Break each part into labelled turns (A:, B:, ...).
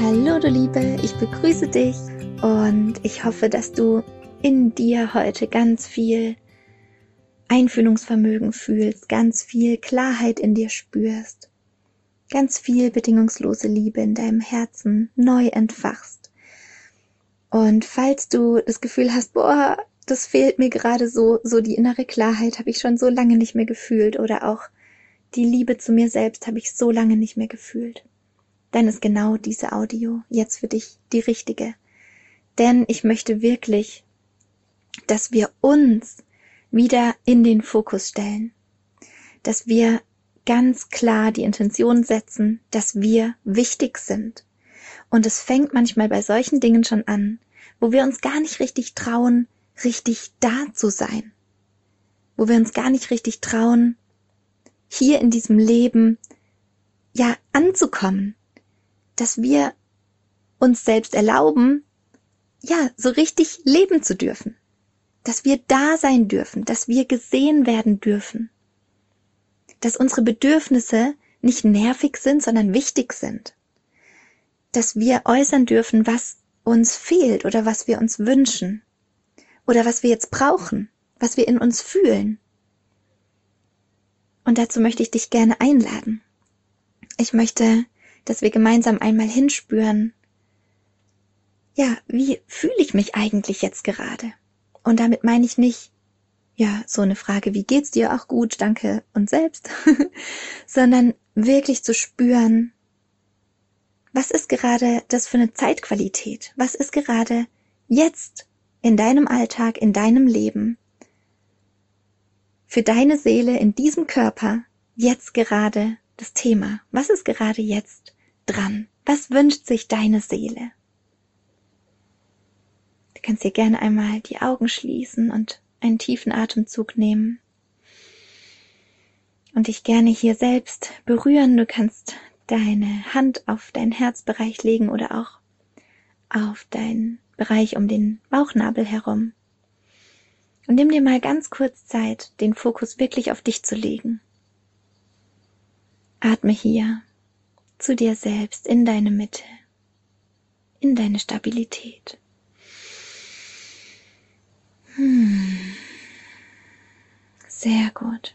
A: Hallo du Liebe, ich begrüße dich und ich hoffe, dass du in dir heute ganz viel Einfühlungsvermögen fühlst, ganz viel Klarheit in dir spürst, ganz viel bedingungslose Liebe in deinem Herzen neu entfachst. Und falls du das Gefühl hast, boah, das fehlt mir gerade so, so die innere Klarheit habe ich schon so lange nicht mehr gefühlt oder auch die Liebe zu mir selbst habe ich so lange nicht mehr gefühlt dann ist genau diese Audio jetzt für dich die richtige. Denn ich möchte wirklich, dass wir uns wieder in den Fokus stellen, dass wir ganz klar die Intention setzen, dass wir wichtig sind. Und es fängt manchmal bei solchen Dingen schon an, wo wir uns gar nicht richtig trauen, richtig da zu sein, wo wir uns gar nicht richtig trauen, hier in diesem Leben ja anzukommen, dass wir uns selbst erlauben, ja, so richtig leben zu dürfen. Dass wir da sein dürfen, dass wir gesehen werden dürfen. Dass unsere Bedürfnisse nicht nervig sind, sondern wichtig sind. Dass wir äußern dürfen, was uns fehlt oder was wir uns wünschen. Oder was wir jetzt brauchen, was wir in uns fühlen. Und dazu möchte ich dich gerne einladen. Ich möchte dass wir gemeinsam einmal hinspüren, ja, wie fühle ich mich eigentlich jetzt gerade? Und damit meine ich nicht, ja, so eine Frage, wie geht's dir? Auch gut, danke und selbst, sondern wirklich zu spüren, was ist gerade das für eine Zeitqualität? Was ist gerade jetzt in deinem Alltag, in deinem Leben, für deine Seele in diesem Körper jetzt gerade das Thema? Was ist gerade jetzt dran? Was wünscht sich deine Seele? Du kannst dir gerne einmal die Augen schließen und einen tiefen Atemzug nehmen und dich gerne hier selbst berühren. Du kannst deine Hand auf deinen Herzbereich legen oder auch auf deinen Bereich um den Bauchnabel herum. Und nimm dir mal ganz kurz Zeit, den Fokus wirklich auf dich zu legen. Atme hier zu dir selbst, in deine Mitte, in deine Stabilität. Hm. Sehr gut.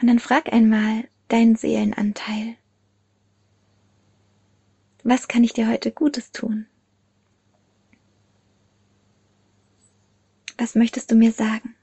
A: Und dann frag einmal deinen Seelenanteil. Was kann ich dir heute Gutes tun? Was möchtest du mir sagen?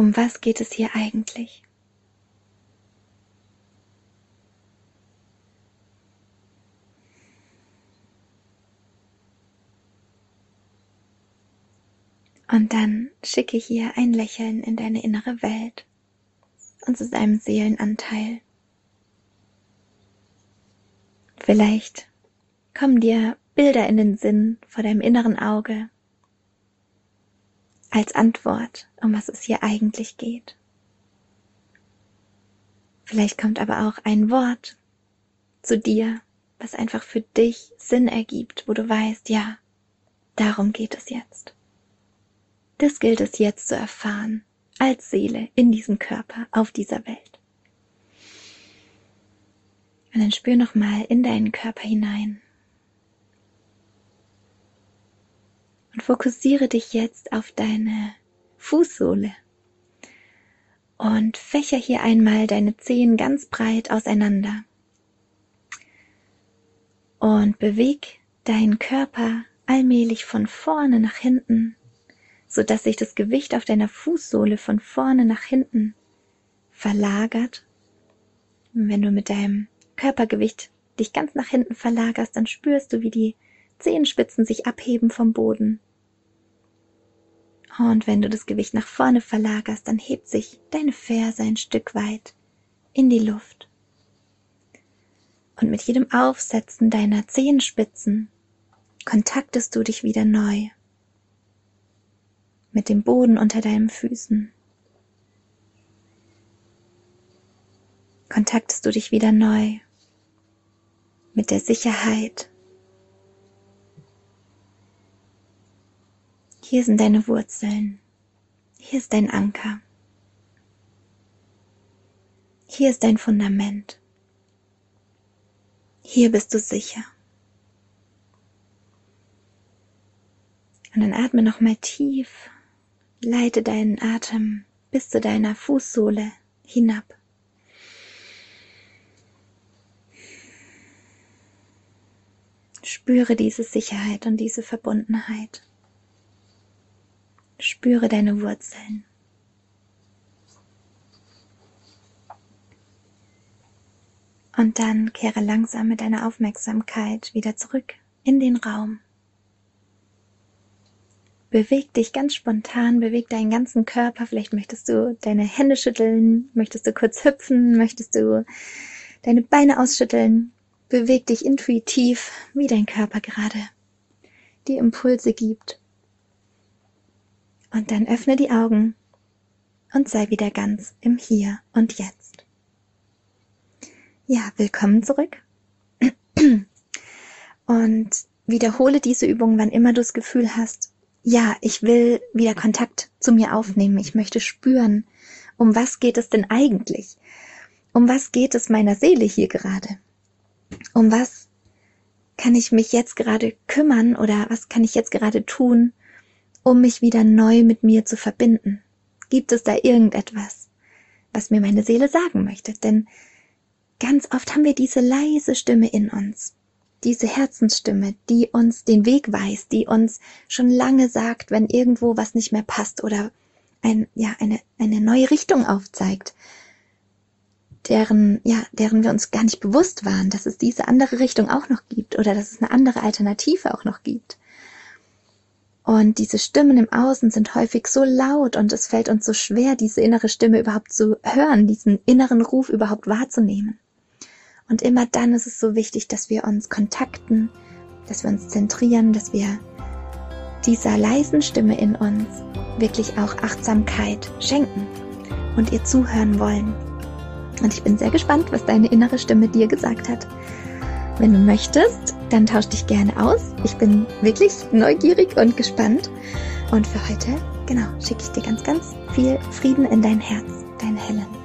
A: Um was geht es hier eigentlich? Und dann schicke hier ein Lächeln in deine innere Welt und zu deinem Seelenanteil. Vielleicht kommen dir Bilder in den Sinn vor deinem inneren Auge, als Antwort, um was es hier eigentlich geht. Vielleicht kommt aber auch ein Wort zu dir, was einfach für dich Sinn ergibt, wo du weißt, ja, darum geht es jetzt. Das gilt es jetzt zu erfahren, als Seele in diesem Körper, auf dieser Welt. Und dann spür nochmal in deinen Körper hinein. Und fokussiere dich jetzt auf deine Fußsohle. Und fächer hier einmal deine Zehen ganz breit auseinander. Und beweg deinen Körper allmählich von vorne nach hinten, so dass sich das Gewicht auf deiner Fußsohle von vorne nach hinten verlagert. Wenn du mit deinem Körpergewicht dich ganz nach hinten verlagerst, dann spürst du, wie die Zehenspitzen sich abheben vom Boden. Und wenn du das Gewicht nach vorne verlagerst, dann hebt sich deine Ferse ein Stück weit in die Luft. Und mit jedem Aufsetzen deiner Zehenspitzen kontaktest du dich wieder neu mit dem Boden unter deinen Füßen. Kontaktest du dich wieder neu mit der Sicherheit. Hier sind deine Wurzeln. Hier ist dein Anker. Hier ist dein Fundament. Hier bist du sicher. Und dann atme nochmal tief, leite deinen Atem bis zu deiner Fußsohle hinab. Spüre diese Sicherheit und diese Verbundenheit. Spüre deine Wurzeln. Und dann kehre langsam mit deiner Aufmerksamkeit wieder zurück in den Raum. Beweg dich ganz spontan, beweg deinen ganzen Körper. Vielleicht möchtest du deine Hände schütteln, möchtest du kurz hüpfen, möchtest du deine Beine ausschütteln. Beweg dich intuitiv, wie dein Körper gerade die Impulse gibt. Und dann öffne die Augen und sei wieder ganz im Hier und Jetzt. Ja, willkommen zurück. Und wiederhole diese Übung, wann immer du das Gefühl hast, ja, ich will wieder Kontakt zu mir aufnehmen. Ich möchte spüren, um was geht es denn eigentlich? Um was geht es meiner Seele hier gerade? Um was kann ich mich jetzt gerade kümmern oder was kann ich jetzt gerade tun, um mich wieder neu mit mir zu verbinden? Gibt es da irgendetwas, was mir meine Seele sagen möchte? Denn ganz oft haben wir diese leise Stimme in uns, diese Herzensstimme, die uns den Weg weist, die uns schon lange sagt, wenn irgendwo was nicht mehr passt oder ein, ja, eine, eine neue Richtung aufzeigt, deren, ja, deren wir uns gar nicht bewusst waren, dass es diese andere Richtung auch noch gibt oder dass es eine andere Alternative auch noch gibt. Und diese Stimmen im Außen sind häufig so laut und es fällt uns so schwer, diese innere Stimme überhaupt zu hören, diesen inneren Ruf überhaupt wahrzunehmen. Und immer dann ist es so wichtig, dass wir uns kontakten, dass wir uns zentrieren, dass wir dieser leisen Stimme in uns wirklich auch Achtsamkeit schenken und ihr zuhören wollen. Und ich bin sehr gespannt, was deine innere Stimme dir gesagt hat. Wenn du möchtest, dann tausch dich gerne aus. Ich bin wirklich neugierig und gespannt. Und für heute, genau, schicke ich dir ganz, ganz viel Frieden in dein Herz, deine Helen.